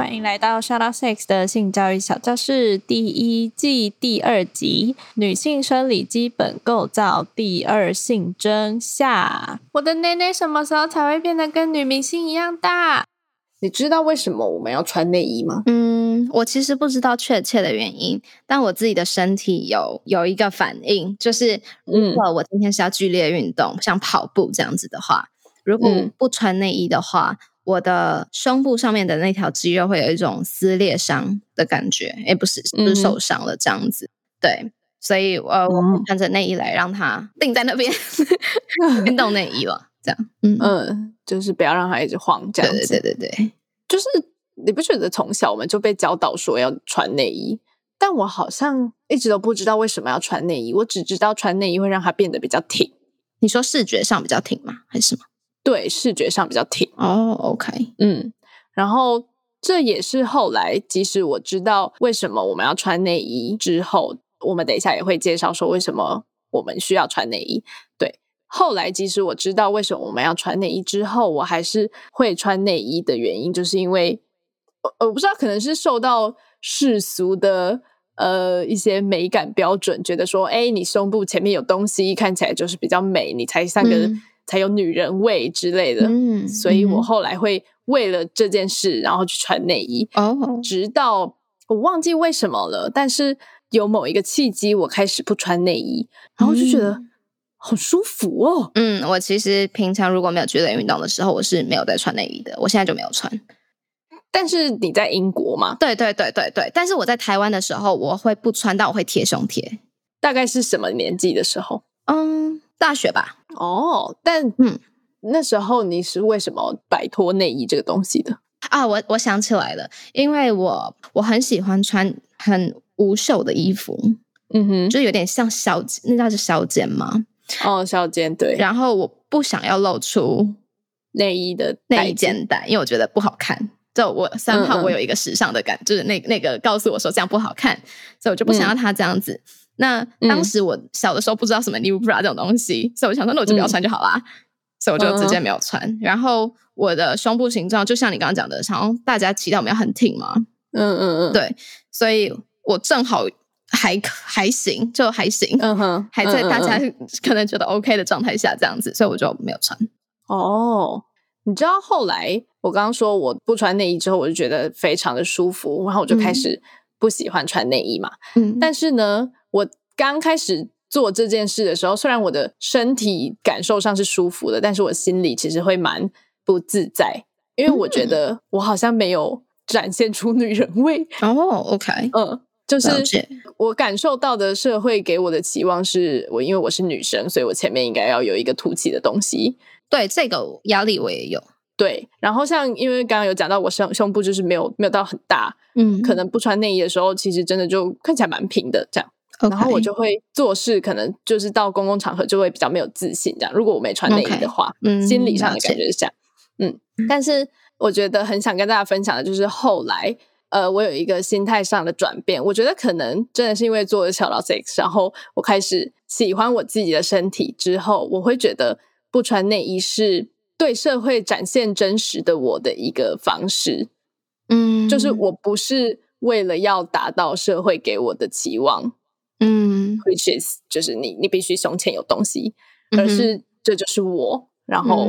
欢迎来到 Shout Out Sex 的性教育小教室第一季第二集《女性生理基本构造》第二性征下。我的内内什么时候才会变得跟女明星一样大？你知道为什么我们要穿内衣吗？嗯，我其实不知道确切的原因，但我自己的身体有有一个反应，就是如果我今天是要剧烈运动，像跑步这样子的话，如果不穿内衣的话，我的胸部上面的那条肌肉会有一种撕裂伤的感觉，哎，不是，是受伤了这样子。对，所以呃，我穿着内衣来让它定在那边，运动内衣了。这样，嗯嗯，就是不要让它一直晃，这样子，对对对对，就是你不觉得从小我们就被教导说要穿内衣，但我好像一直都不知道为什么要穿内衣，我只知道穿内衣会让它变得比较挺。你说视觉上比较挺吗？还是什么？对，视觉上比较挺。哦，OK，嗯，然后这也是后来，即使我知道为什么我们要穿内衣之后，我们等一下也会介绍说为什么我们需要穿内衣。对。后来，即使我知道为什么我们要穿内衣之后，我还是会穿内衣的原因，就是因为我我不知道，可能是受到世俗的呃一些美感标准，觉得说，哎，你胸部前面有东西，看起来就是比较美，你才像个才有女人味之类的。嗯，所以我后来会为了这件事，然后去穿内衣。哦，直到我忘记为什么了，但是有某一个契机，我开始不穿内衣，然后就觉得。好舒服哦！嗯，我其实平常如果没有剧烈运动的时候，我是没有在穿内衣的。我现在就没有穿。但是你在英国吗？对对对对对。但是我在台湾的时候，我会不穿，但我会贴胸贴。大概是什么年纪的时候？嗯，大学吧。哦，但嗯，那时候你是为什么摆脱内衣这个东西的？啊，我我想起来了，因为我我很喜欢穿很无袖的衣服。嗯哼，就有点像小那叫是小肩吗？哦，小肩对，然后我不想要露出内衣的内肩带，因为我觉得不好看。就我三号，我有一个时尚的感，就是那那个告诉我说这样不好看，所以我就不想要它这样子。那当时我小的时候不知道什么 new bra 这种东西，所以我想说那我就不要穿就好啦。所以我就直接没有穿。然后我的胸部形状就像你刚刚讲的，然后大家期待我们要很挺嘛，嗯嗯嗯，对，所以我正好。还还行，就还行，嗯哼，还在大家可能觉得 OK 的状态下这样子，所以我就没有穿。哦，你知道后来我刚刚说我不穿内衣之后，我就觉得非常的舒服，然后我就开始不喜欢穿内衣嘛。嗯，但是呢，我刚开始做这件事的时候，虽然我的身体感受上是舒服的，但是我心里其实会蛮不自在，因为我觉得我好像没有展现出女人味。哦，OK，嗯。就是我感受到的社会给我的期望是我因为我是女生，所以我前面应该要有一个凸起的东西。对这个压力我也有。对，然后像因为刚刚有讲到我胸胸部就是没有没有到很大，嗯，可能不穿内衣的时候，其实真的就看起来蛮平的这样。然后我就会做事，可能就是到公共场合就会比较没有自信这样。如果我没穿内衣的话，嗯，心理上的感觉是这样。嗯，但是我觉得很想跟大家分享的就是后来。呃，我有一个心态上的转变，我觉得可能真的是因为做了小老 six，然后我开始喜欢我自己的身体之后，我会觉得不穿内衣是对社会展现真实的我的一个方式。嗯，就是我不是为了要达到社会给我的期望，嗯，which is 就是你你必须胸前有东西，而是这就是我，然后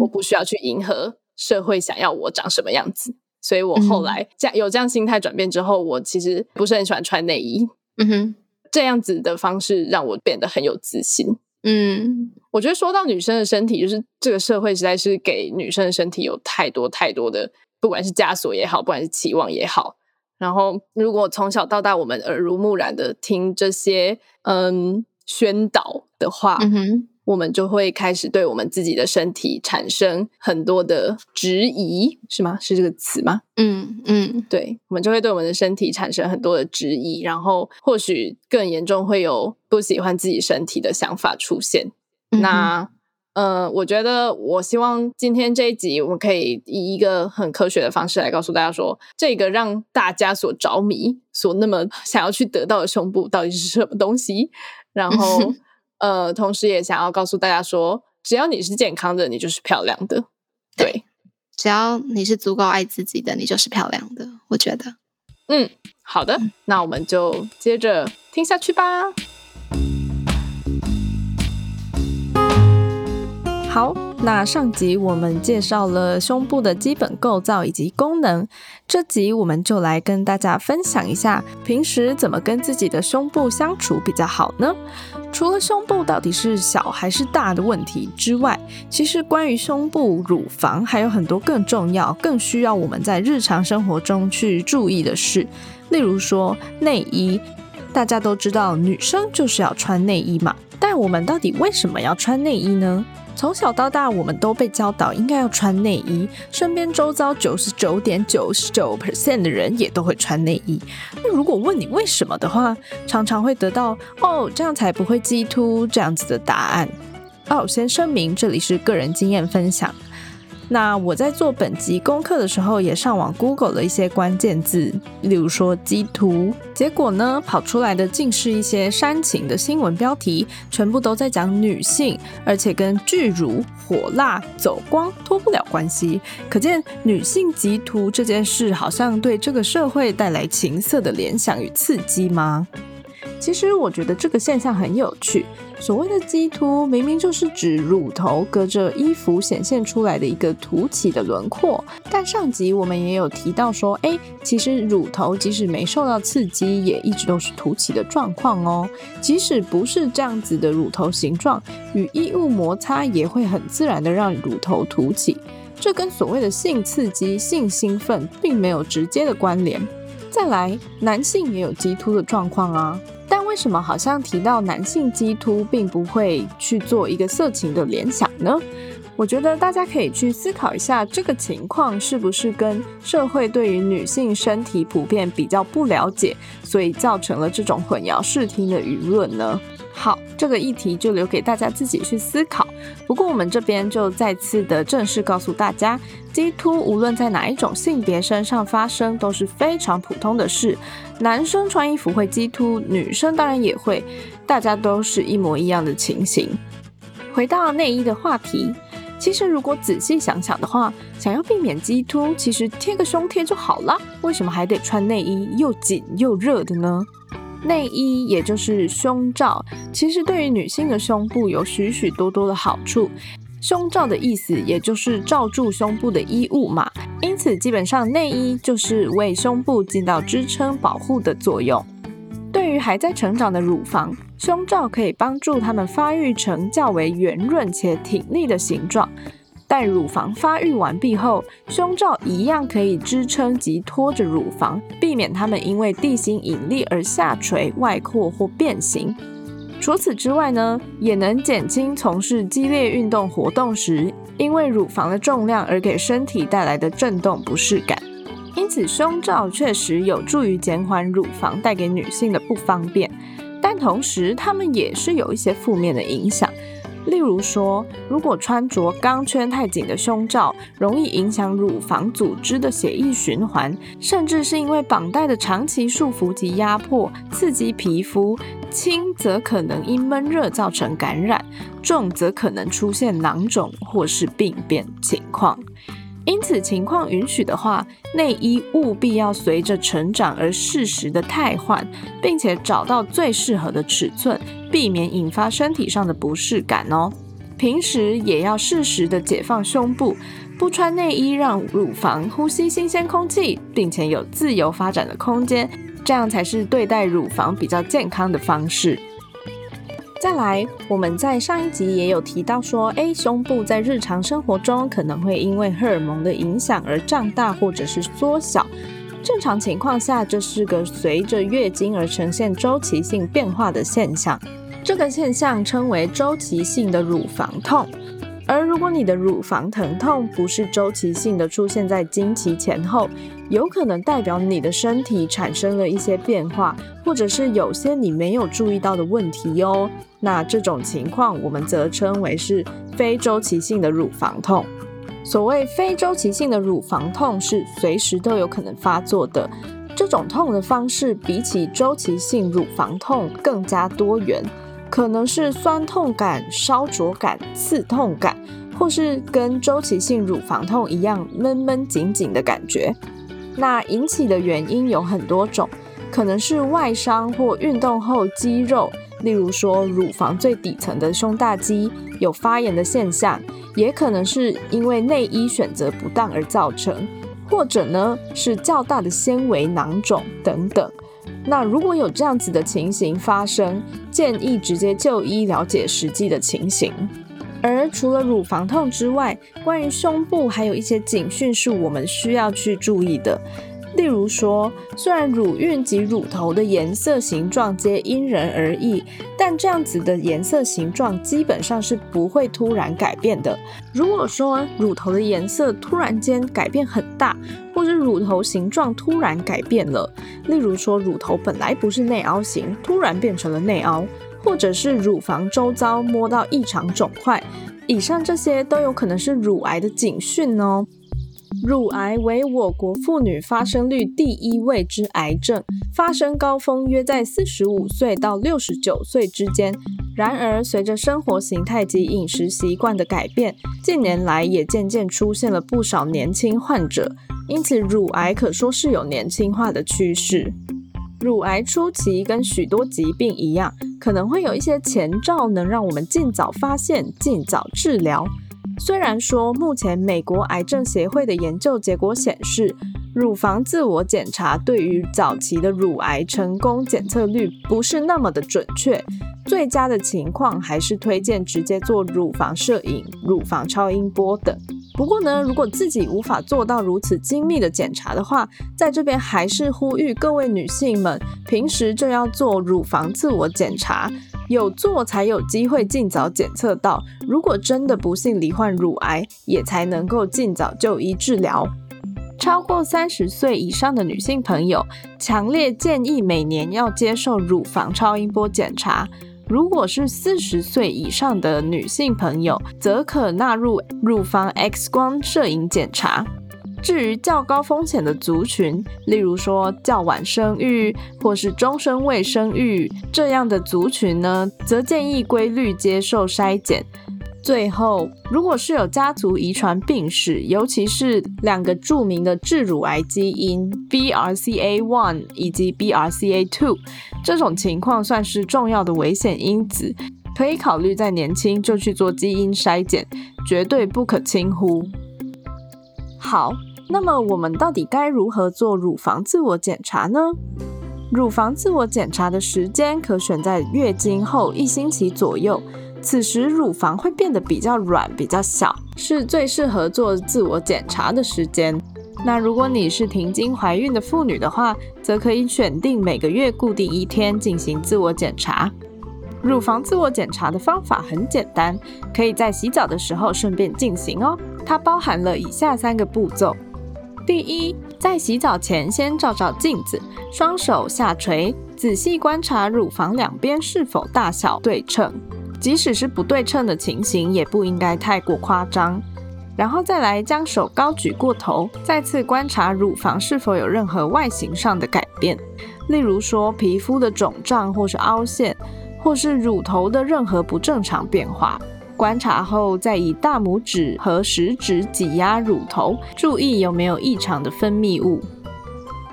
我不需要去迎合社会想要我长什么样子。所以我后来这样有这样心态转变之后，我其实不是很喜欢穿内衣。嗯哼，这样子的方式让我变得很有自信。嗯，我觉得说到女生的身体，就是这个社会实在是给女生的身体有太多太多的，不管是枷锁也好，不管是期望也好。然后，如果从小到大我们耳濡目染的听这些嗯宣导的话，嗯哼，我们就会开始对我们自己的身体产生很多的质疑，是吗？是这个词吗？嗯嗯，对，我们就会对我们的身体产生很多的质疑，然后或许更严重会有不喜欢自己身体的想法出现。那，呃，我觉得我希望今天这一集我们可以以一个很科学的方式来告诉大家说，这个让大家所着迷、所那么想要去得到的胸部到底是什么东西，然后。呃，同时也想要告诉大家说，只要你是健康的，你就是漂亮的。对，只要你是足够爱自己的，你就是漂亮的。我觉得，嗯，好的，那我们就接着听下去吧。好，那上集我们介绍了胸部的基本构造以及功能，这集我们就来跟大家分享一下，平时怎么跟自己的胸部相处比较好呢？除了胸部到底是小还是大的问题之外，其实关于胸部、乳房还有很多更重要、更需要我们在日常生活中去注意的事，例如说内衣。大家都知道，女生就是要穿内衣嘛，但我们到底为什么要穿内衣呢？从小到大，我们都被教导应该要穿内衣，身边周遭九十九点九十九 percent 的人也都会穿内衣。那如果问你为什么的话，常常会得到“哦，这样才不会激突”这样子的答案。哦，先声明，这里是个人经验分享。那我在做本集功课的时候，也上网 Google 了一些关键字，例如说“鸡图”，结果呢，跑出来的竟是一些煽情的新闻标题，全部都在讲女性，而且跟巨乳、火辣、走光脱不了关系。可见女性极图这件事，好像对这个社会带来情色的联想与刺激吗？其实我觉得这个现象很有趣。所谓的鸡突，明明就是指乳头隔着衣服显现出来的一个凸起的轮廓。但上集我们也有提到说，哎，其实乳头即使没受到刺激，也一直都是凸起的状况哦。即使不是这样子的乳头形状，与衣物摩擦也会很自然的让乳头凸起。这跟所谓的性刺激、性兴奋并没有直接的关联。再来，男性也有鸡突的状况啊。但为什么好像提到男性鸡突，并不会去做一个色情的联想呢？我觉得大家可以去思考一下，这个情况是不是跟社会对于女性身体普遍比较不了解，所以造成了这种混淆视听的舆论呢？好，这个议题就留给大家自己去思考。不过我们这边就再次的正式告诉大家，鸡突无论在哪一种性别身上发生都是非常普通的事。男生穿衣服会鸡突，女生当然也会，大家都是一模一样的情形。回到内衣的话题，其实如果仔细想想的话，想要避免鸡突，其实贴个胸贴就好了。为什么还得穿内衣，又紧又热的呢？内衣也就是胸罩，其实对于女性的胸部有许许多多的好处。胸罩的意思也就是罩住胸部的衣物嘛，因此基本上内衣就是为胸部尽到支撑保护的作用。对于还在成长的乳房，胸罩可以帮助它们发育成较为圆润且挺立的形状。待乳房发育完毕后，胸罩一样可以支撑及托着乳房，避免它们因为地心引力而下垂、外扩或变形。除此之外呢，也能减轻从事激烈运动活动时，因为乳房的重量而给身体带来的震动不适感。因此，胸罩确实有助于减缓乳房带给女性的不方便，但同时它们也是有一些负面的影响。例如说，如果穿着钢圈太紧的胸罩，容易影响乳房组织的血液循环，甚至是因为绑带的长期束缚及压迫，刺激皮肤；轻则可能因闷热造成感染，重则可能出现囊肿或是病变情况。因此，情况允许的话，内衣务必要随着成长而适时的汰换，并且找到最适合的尺寸，避免引发身体上的不适感哦。平时也要适时的解放胸部，不穿内衣，让乳房呼吸新鲜空气，并且有自由发展的空间，这样才是对待乳房比较健康的方式。再来，我们在上一集也有提到说，哎，胸部在日常生活中可能会因为荷尔蒙的影响而胀大或者是缩小。正常情况下，这是个随着月经而呈现周期性变化的现象。这个现象称为周期性的乳房痛。而如果你的乳房疼痛不是周期性的出现在经期前后，有可能代表你的身体产生了一些变化，或者是有些你没有注意到的问题哟。那这种情况我们则称为是非周期性的乳房痛。所谓非周期性的乳房痛是随时都有可能发作的，这种痛的方式比起周期性乳房痛更加多元。可能是酸痛感、烧灼感、刺痛感，或是跟周期性乳房痛一样闷闷紧紧的感觉。那引起的原因有很多种，可能是外伤或运动后肌肉，例如说乳房最底层的胸大肌有发炎的现象，也可能是因为内衣选择不当而造成，或者呢是较大的纤维囊肿等等。那如果有这样子的情形发生，建议直接就医了解实际的情形。而除了乳房痛之外，关于胸部还有一些警讯是我们需要去注意的。例如说，虽然乳晕及乳头的颜色形状皆因人而异，但这样子的颜色形状基本上是不会突然改变的。如果说乳头的颜色突然间改变很大，或者乳头形状突然改变了，例如说乳头本来不是内凹型，突然变成了内凹，或者是乳房周遭摸到异常肿块，以上这些都有可能是乳癌的警讯哦。乳癌为我国妇女发生率第一位之癌症，发生高峰约在四十五岁到六十九岁之间。然而，随着生活形态及饮食习惯的改变，近年来也渐渐出现了不少年轻患者，因此乳癌可说是有年轻化的趋势。乳癌初期跟许多疾病一样，可能会有一些前兆，能让我们尽早发现、尽早治疗。虽然说目前美国癌症协会的研究结果显示，乳房自我检查对于早期的乳癌成功检测率不是那么的准确，最佳的情况还是推荐直接做乳房摄影、乳房超音波等。不过呢，如果自己无法做到如此精密的检查的话，在这边还是呼吁各位女性们，平时就要做乳房自我检查。有做才有机会尽早检测到，如果真的不幸罹患乳癌，也才能够尽早就医治疗。超过三十岁以上的女性朋友，强烈建议每年要接受乳房超音波检查。如果是四十岁以上的女性朋友，则可纳入乳房 X 光摄影检查。至于较高风险的族群，例如说较晚生育或是终身未生育这样的族群呢，则建议规律接受筛检。最后，如果是有家族遗传病史，尤其是两个著名的致乳癌基因 BRCA1 以及 BRCA2 这种情况，算是重要的危险因子，可以考虑在年轻就去做基因筛检，绝对不可轻忽。好。那么我们到底该如何做乳房自我检查呢？乳房自我检查的时间可选在月经后一星期左右，此时乳房会变得比较软、比较小，是最适合做自我检查的时间。那如果你是停经怀孕的妇女的话，则可以选定每个月固定一天进行自我检查。乳房自我检查的方法很简单，可以在洗澡的时候顺便进行哦。它包含了以下三个步骤。第一，在洗澡前先照照镜子，双手下垂，仔细观察乳房两边是否大小对称，即使是不对称的情形，也不应该太过夸张。然后再来将手高举过头，再次观察乳房是否有任何外形上的改变，例如说皮肤的肿胀或是凹陷，或是乳头的任何不正常变化。观察后，再以大拇指和食指挤压乳头，注意有没有异常的分泌物。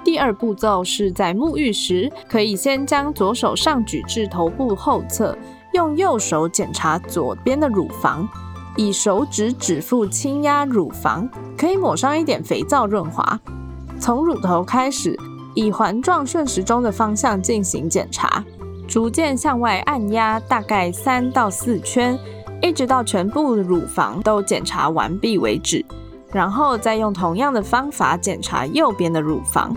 第二步骤是在沐浴时，可以先将左手上举至头部后侧，用右手检查左边的乳房，以手指指腹轻压乳房，可以抹上一点肥皂润滑。从乳头开始，以环状顺时钟的方向进行检查，逐渐向外按压，大概三到四圈。一直到全部乳房都检查完毕为止，然后再用同样的方法检查右边的乳房。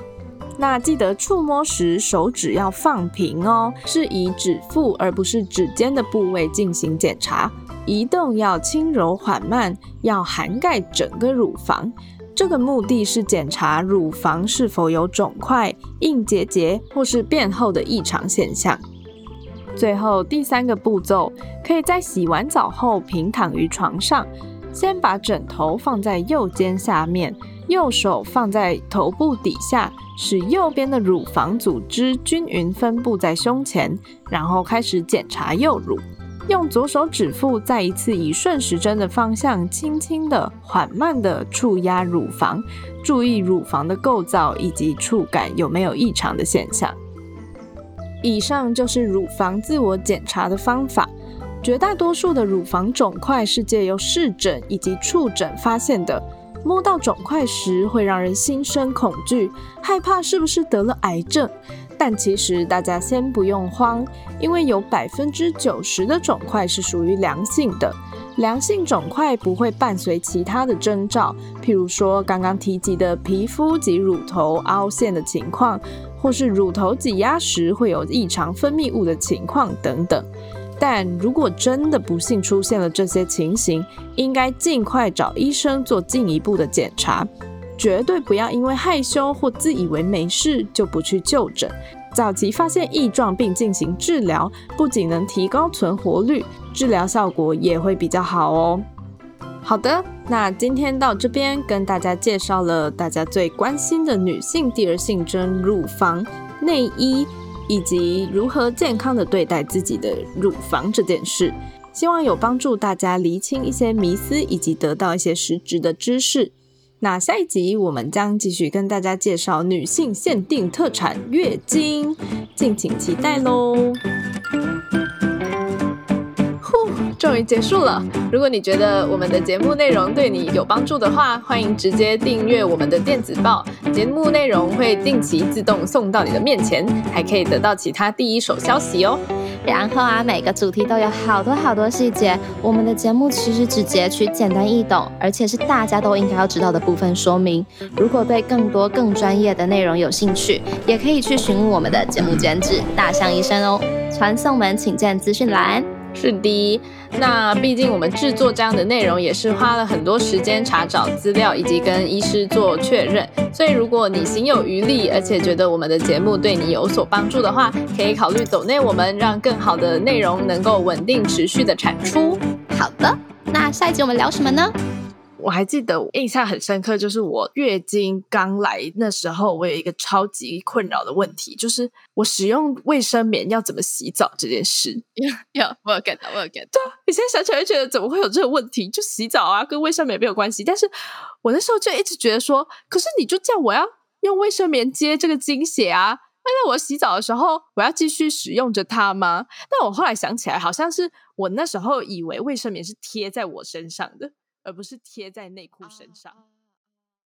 那记得触摸时手指要放平哦，是以指腹而不是指尖的部位进行检查。移动要轻柔缓慢，要涵盖整个乳房。这个目的是检查乳房是否有肿块、硬结节或是变厚的异常现象。最后第三个步骤，可以在洗完澡后平躺于床上，先把枕头放在右肩下面，右手放在头部底下。使右边的乳房组织均匀分布在胸前，然后开始检查右乳。用左手指腹再一次以顺时针的方向，轻轻的、缓慢的触压乳房，注意乳房的构造以及触感有没有异常的现象。以上就是乳房自我检查的方法。绝大多数的乳房肿块是借由视诊以及触诊发现的。摸到肿块时会让人心生恐惧，害怕是不是得了癌症？但其实大家先不用慌，因为有百分之九十的肿块是属于良性的。良性肿块不会伴随其他的征兆，譬如说刚刚提及的皮肤及乳头凹陷的情况，或是乳头挤压时会有异常分泌物的情况等等。但如果真的不幸出现了这些情形，应该尽快找医生做进一步的检查，绝对不要因为害羞或自以为没事就不去就诊。早期发现异状并进行治疗，不仅能提高存活率，治疗效果也会比较好哦。好的，那今天到这边跟大家介绍了大家最关心的女性第二性征——乳房内衣。以及如何健康的对待自己的乳房这件事，希望有帮助大家厘清一些迷思，以及得到一些实质的知识。那下一集我们将继续跟大家介绍女性限定特产——月经，敬请期待喽。终于结束了。如果你觉得我们的节目内容对你有帮助的话，欢迎直接订阅我们的电子报，节目内容会定期自动送到你的面前，还可以得到其他第一手消息哦。然后啊，每个主题都有好多好多细节，我们的节目其实只截取简单易懂，而且是大家都应该要知道的部分说明。如果对更多更专业的内容有兴趣，也可以去询问我们的节目监制大象医生哦。传送门请见资讯栏。是的，那毕竟我们制作这样的内容也是花了很多时间查找资料，以及跟医师做确认。所以如果你行有余力，而且觉得我们的节目对你有所帮助的话，可以考虑走内我们，让更好的内容能够稳定持续的产出。好的，那下一集我们聊什么呢？我还记得印象很深刻，就是我月经刚来那时候，我有一个超级困扰的问题，就是我使用卫生棉要怎么洗澡这件事。有，我有 get 到，我有 get 到。对，你现在想起来觉得怎么会有这个问题？就洗澡啊，跟卫生棉没有关系。但是我那时候就一直觉得说，可是你就叫我要用卫生棉接这个经血啊，那我洗澡的时候我要继续使用着它吗？但我后来想起来，好像是我那时候以为卫生棉是贴在我身上的。而不是贴在内裤身上。